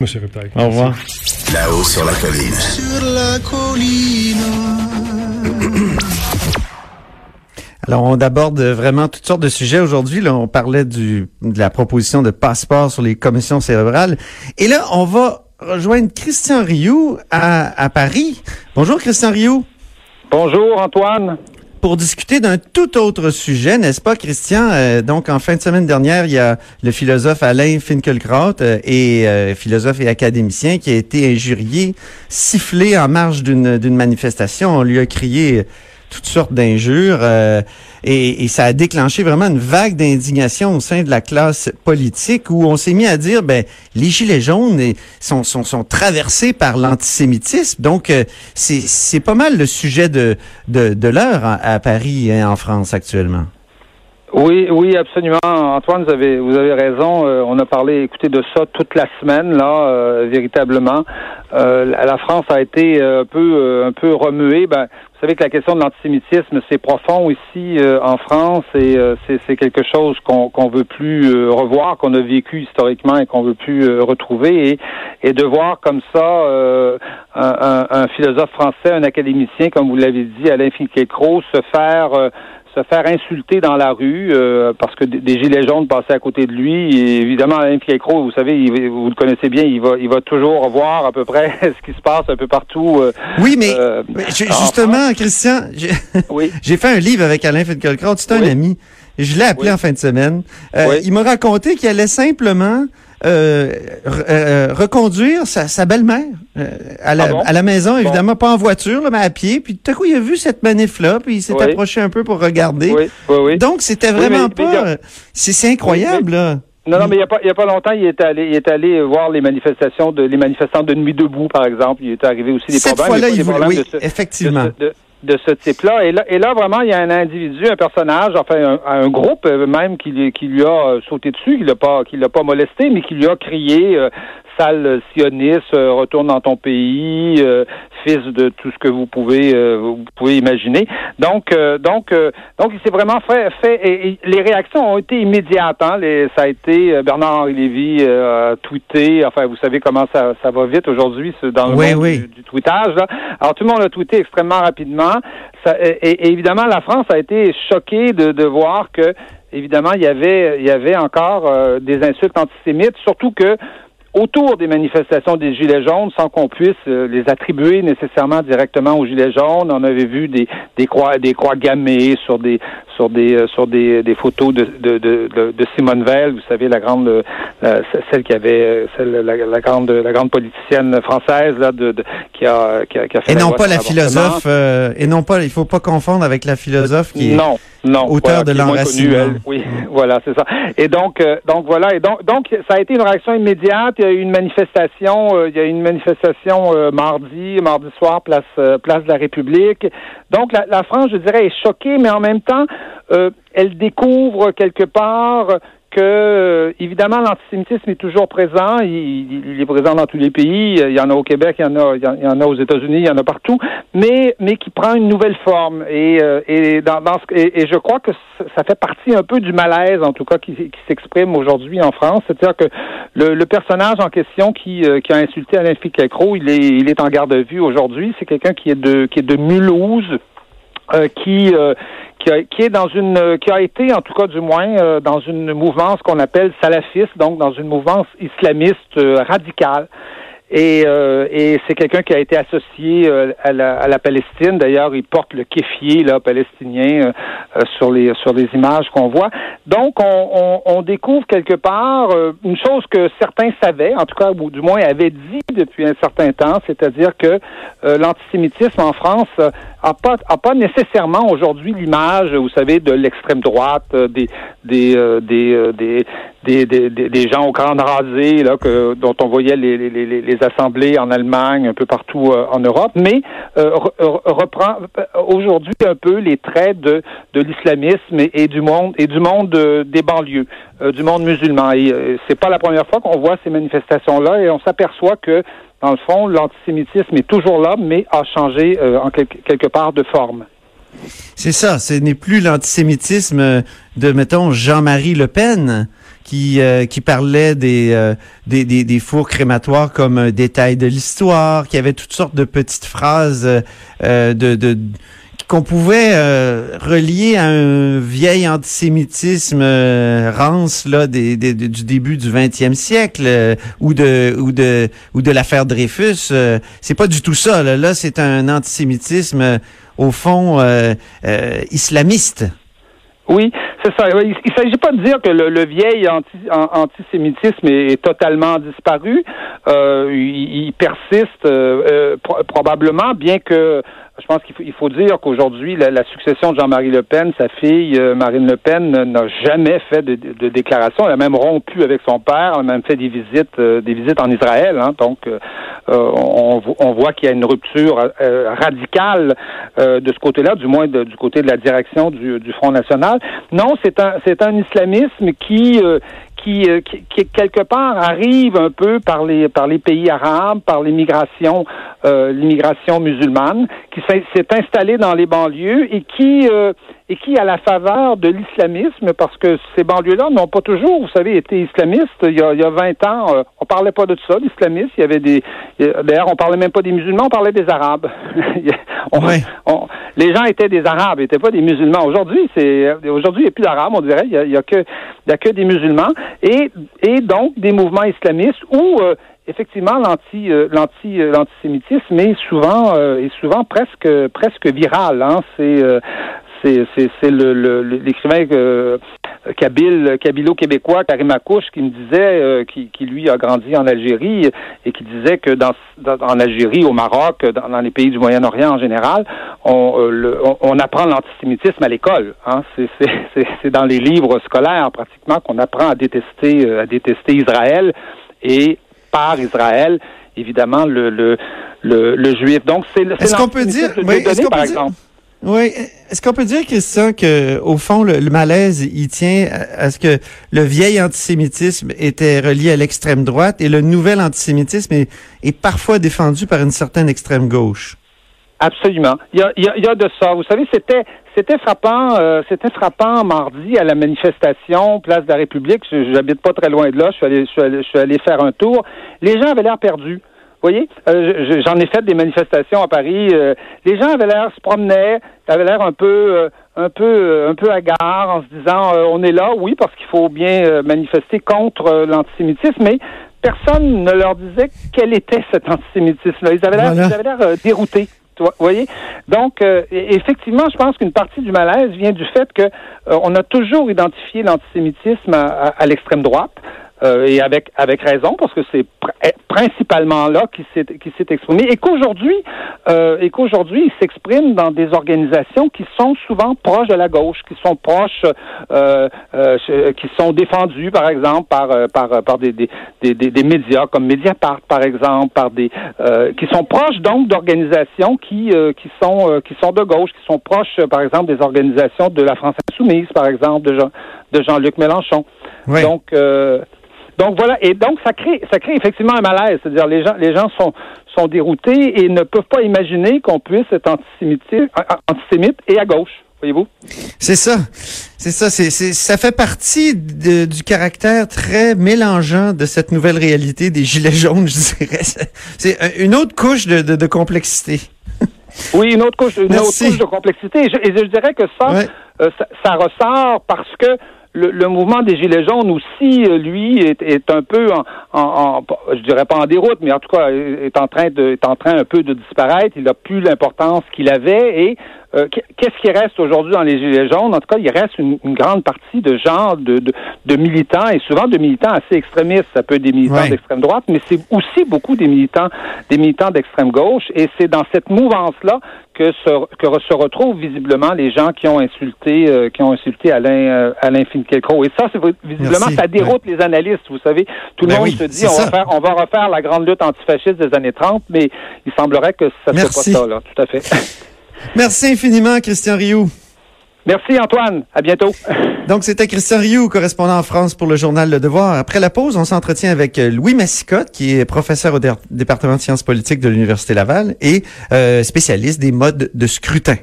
Monsieur. Au revoir. Là-haut sur la colline. Sur la colline. Alors, on aborde vraiment toutes sortes de sujets aujourd'hui. Là, on parlait du, de la proposition de passeport sur les commissions cérébrales. Et là, on va rejoindre Christian Rioux à, à Paris. Bonjour, Christian Rioux. Bonjour, Antoine. Pour discuter d'un tout autre sujet, n'est-ce pas, Christian? Euh, donc, en fin de semaine dernière, il y a le philosophe Alain Finkielkraut euh, euh, philosophe et académicien qui a été injurié, sifflé en marge d'une manifestation. On lui a crié toutes sortes d'injures euh, et, et, ça a déclenché vraiment une vague d'indignation au sein de la classe politique où on s'est mis à dire ben les gilets jaunes sont, sont, sont traversés par l'antisémitisme donc euh, c'est c'est pas mal le sujet de de, de l'heure à, Paris et en France actuellement. Oui, oui, absolument. Antoine, vous avez, vous avez raison. Euh, on a parlé, écoutez, de ça toute la semaine, là, euh, véritablement. Euh, la France a été un peu, un peu remuée. Ben, vous savez que la question de l'antisémitisme, c'est profond ici en France et c'est quelque chose qu'on qu'on veut plus revoir, qu'on a vécu historiquement et qu'on veut plus retrouver. Et, et de voir comme ça un, un, un, philosophe français, un académicien, comme vous l'avez dit, Alain Finkielkraut, se faire se faire insulter dans la rue euh, parce que des gilets jaunes passaient à côté de lui. Et évidemment, Alain Fiecro, vous savez, vous le connaissez bien, il va, il va toujours voir à peu près ce qui se passe un peu partout. Euh, oui, mais euh, justement, Christian, j'ai fait un livre avec Alain Finkielkraut. C'est un ami. Je l'ai appelé en fin de semaine. Il m'a raconté qu'il allait simplement reconduire sa, sa belle-mère euh, à, la, ah à la maison, évidemment, pas en voiture, mais à pied. Puis tout à coup, il a vu cette manif-là, puis il s'est approché un peu pour regarder. Donc, c'était vraiment pas... C'est incroyable, là. Non, non, mais il n'y a, pas, il y a pas longtemps, il est allé, il est allé voir les manifestations de les manifestants de nuit debout, par exemple. Il est arrivé aussi des Cette problèmes. Cette fois-là, il voulait, oui, effectivement de ce type-là. Et là, et là, vraiment, il y a un individu, un personnage, enfin un, groupe euh, même qui, qui lui a sauté dessus, qui l'a pas, qui l'a pas molesté, mais qui lui a crié euh, sale sioniste, retourne dans ton pays, fils de tout ce que vous pouvez vous pouvez imaginer. Donc donc donc il s'est vraiment fait fait et, les réactions ont été immédiates. Hein, les, ça a été Bernard Henri Lévy a tweeté. Enfin, vous savez comment ça, ça va vite aujourd'hui dans le monde Du, du, tweetage. Là. Alors tout le monde a tweeté extrêmement rapidement. Ça, et, évidemment, la France a été choquée de, de voir que, évidemment, il y avait, il y avait encore euh, des insultes antisémites, surtout que autour des manifestations des Gilets jaunes sans qu'on puisse euh, les attribuer nécessairement directement aux Gilets jaunes. On avait vu des, des croix des croix gammées sur des sur des euh, sur des, des photos de, de, de, de, Simone Veil, vous savez la grande celle qui avait euh, celle la, la, grande la grande politicienne française là de, qui a, qui a, qui a fait et non pas la philosophe et non pas il faut pas confondre avec la philosophe qui non non, auteur de l'enracinement. Oui, voilà, c'est ça. Et donc, donc voilà, et donc, donc ça a été une réaction immédiate il y a eu une manifestation, euh, il y a une manifestation euh, mardi, mardi soir, place euh, place de la République. Donc la, la, France, je dirais, est choquée, mais en même temps, elle découvre quelque part que euh, évidemment l'antisémitisme est toujours présent, il, est présent dans tous les pays, il y en a au Québec, il y en a, il y en a aux États-Unis, il y en a partout, mais mais qui prend une nouvelle forme. Et euh, et dans, dans et, je crois que ça fait partie un peu du malaise en tout cas qui, qui s'exprime aujourd'hui en France, c'est-à-dire que le, le, personnage en question qui euh, qui a insulté Alain Ficacro, il est il est en garde à vue aujourd'hui, c'est quelqu'un qui est de qui est de Mulhouse. Qui qui, a, qui est dans une qui a été en tout cas du moins euh, dans une mouvance qu'on appelle salafiste, donc dans une mouvance islamiste euh, radicale. Et, euh, et c'est quelqu'un qui a été associé euh, à, la, à, la, Palestine. D'ailleurs, il porte le kéfier là, palestinien euh, sur les sur les images qu'on voit. Donc, on, on, on, découvre quelque part une chose que certains savaient, en tout cas, ou du moins avaient dit depuis un certain temps, c'est-à-dire que l'antisémitisme en France a pas a pas nécessairement aujourd'hui l'image, vous savez, de l'extrême droite, des des des, des des, des, des, gens au crâne rasé là, que, dont on voyait les, les, les, assemblées en Allemagne, un peu partout euh, en Europe, mais euh, reprend euh, aujourd'hui un peu les traits de, de l'islamisme et, du monde et du monde des banlieues, du monde musulman. Et c'est pas la première fois qu'on voit ces manifestations-là et on s'aperçoit que dans le fond, l'antisémitisme est toujours là, mais a changé en quelque, quelque part de forme. C'est ça, ce n'est plus l'antisémitisme de, mettons, Jean-Marie Le Pen, qui euh, qui parlait des, euh, des, des des fours crématoires comme un détail de l'histoire, qui avait toutes sortes de petites phrases euh, de, de qu'on pouvait euh, relier à un vieil antisémitisme euh, rance là des, des- du début du 20e siècle euh, ou de ou de ou de l'affaire Dreyfus c'est pas du tout ça là, Là, c'est un antisémitisme au fond islamiste Oui, c'est ça. Il ne s'agit pas de dire que le, vieil anti, an- antisémitisme est, totalement disparu. Euh, il, persiste euh, euh, pro- probablement, bien que je pense qu'il faut, il faut dire qu'aujourd'hui, la, la succession de Jean-Marie Le Pen, sa fille euh, Marine Le Pen, n'a jamais fait de, de, déclaration. Elle a même rompu avec son père, elle a même fait des visites, euh, des visites en Israël. hein. donc, euh, euh, on, on voit qu'il y a une rupture euh, radicale euh, de ce côté-là, du moins du côté de la direction du, du Front National. Non, c'est un, c'est un islamisme qui, euh, qui, euh, qui, quelque part arrive un peu par les par les pays arabes, par l'immigration euh, l'immigration musulmane, qui s'est s'est installée dans les banlieues et qui euh, et qui, à la faveur de l'islamisme, parce que ces banlieues-là n'ont pas toujours, vous savez, été islamistes. Il y a, il y a 20 ans, euh, on parlait pas de ça, l'islamisme. Il y avait des, d'ailleurs, on parlait même pas des musulmans, on parlait des arabes. On- on- les gens étaient des arabes, ils n'étaient pas des musulmans. Aujourd'hui, c'est, aujourd'hui, il n'y a plus d'arabes, on dirait. Il y a, il y a que, il y a que des musulmans et, et donc des mouvements islamistes où euh, effectivement l'anti euh, l'anti euh, l'antisémitisme est souvent euh, est souvent presque presque viral hein. c'est euh, c'est c'est le l'écrivain euh, kabyle kabilo-québécois Karim Akouche qui me disait euh, qui qui lui a grandi en Algérie et qui disait que dans, dans- en Algérie au Maroc dans, dans les pays du Moyen-Orient en général on euh, le- on, on apprend l'antisémitisme à l'école hein. c'est dans les livres scolaires pratiquement qu'on apprend à détester euh, à détester Israël et par Israël, évidemment, le, le, le, le juif. Donc, c'est Est-ce qu'on peut dire- oui, est-ce qu'on peut. Oui. Est-ce qu'on peut dire, Christian, que au fond, le, le malaise, il tient à, ce que le vieil antisémitisme était relié à l'extrême droite et le nouvel antisémitisme est, est parfois défendu par une certaine extrême gauche? Absolument. Il y a, il y a, il y a de ça. Vous savez, c'était c'était frappant, euh, c'était frappant mardi à la manifestation Place de la République. J'habite pas très loin de là. Je suis allé, je suis allé, je suis allé faire un tour. Les gens avaient l'air perdus. Vous voyez, Euh, je- j'en ai fait des manifestations à Paris. euh, les gens avaient l'air se promenaient, avaient l'air un peu, euh, un peu, euh, un peu hagards en se disant, on est là, oui, parce qu'il faut bien manifester contre l'antisémitisme, mais personne ne leur disait quel était cet antisémitisme-là. Ils avaient l'air, Voilà. déroutés. Vous voyez? Donc, euh, effectivement, je pense qu'une partie du malaise vient du fait que euh, on a toujours identifié l'antisémitisme à, à- à l'extrême droite. Euh, et avec avec raison parce que c'est pr- eh, principalement là qui s'est qui s'est exprimé et qu'aujourd'hui euh, et qu'aujourd'hui il s'exprime dans des organisations qui sont souvent proches de la gauche qui sont proches euh, qui sont défendues par exemple par par par des des, des, des- des médias comme Mediapart par exemple par des qui sont proches donc d'organisations qui qui sont qui sont de gauche qui sont proches par exemple des organisations de la France insoumise par exemple de Jean de Jean-Luc Mélenchon Oui. donc, donc voilà, et donc ça crée, ça crée effectivement un malaise. C'est-à-dire les gens, les gens sont sont déroutés et ne peuvent pas imaginer qu'on puisse être antisémite, et à gauche. Voyez-vous? C'est ça. C'est ça. C'est, ça fait partie de- du caractère très mélangeant de cette nouvelle réalité des Gilets jaunes, je dirais. C'est- C'est un- une autre couche de, de, de complexité. Oui, une autre couche, une Merci. autre couche de complexité. Et je, et je dirais que ça, Ouais. euh, ça, ça ressort parce que le, mouvement des Gilets jaunes aussi, euh, lui, est, est un peu en, en, en- je dirais pas en déroute, mais en tout cas est en train de, est en train un peu de disparaître. Il n'a plus l'importance qu'il avait. Et euh, qu- qu'est-ce qui reste aujourd'hui dans les Gilets jaunes? En tout cas, il reste une, une grande partie de gens, de, de, de militants et souvent de militants assez extrémistes. Ça peut être des militants d'extrême droite, mais c'est aussi beaucoup des militants, des militants d'extrême gauche. Et c'est dans cette mouvance-là que se, que se retrouvent visiblement les gens qui ont insulté, euh, qui ont insulté Alain, euh, Alain Finkielkraut. Et ça, c'est visiblement, Merci. ça déroute les analystes. Vous savez, tout le Ben monde oui, se dit, on va faire, on va refaire la grande lutte antifasciste des années 30, mais il semblerait que ça ne soit pas ça, là. Tout à fait. Merci infiniment, Christian Rioux. Merci, Antoine. À bientôt. Donc, c'était Christian Rioux, correspondant en France pour le journal Le Devoir. Après la pause, on s'entretient avec euh, Louis Massicotte, qui est professeur au dé- département de sciences politiques de l'Université Laval et euh, spécialiste des modes de scrutin.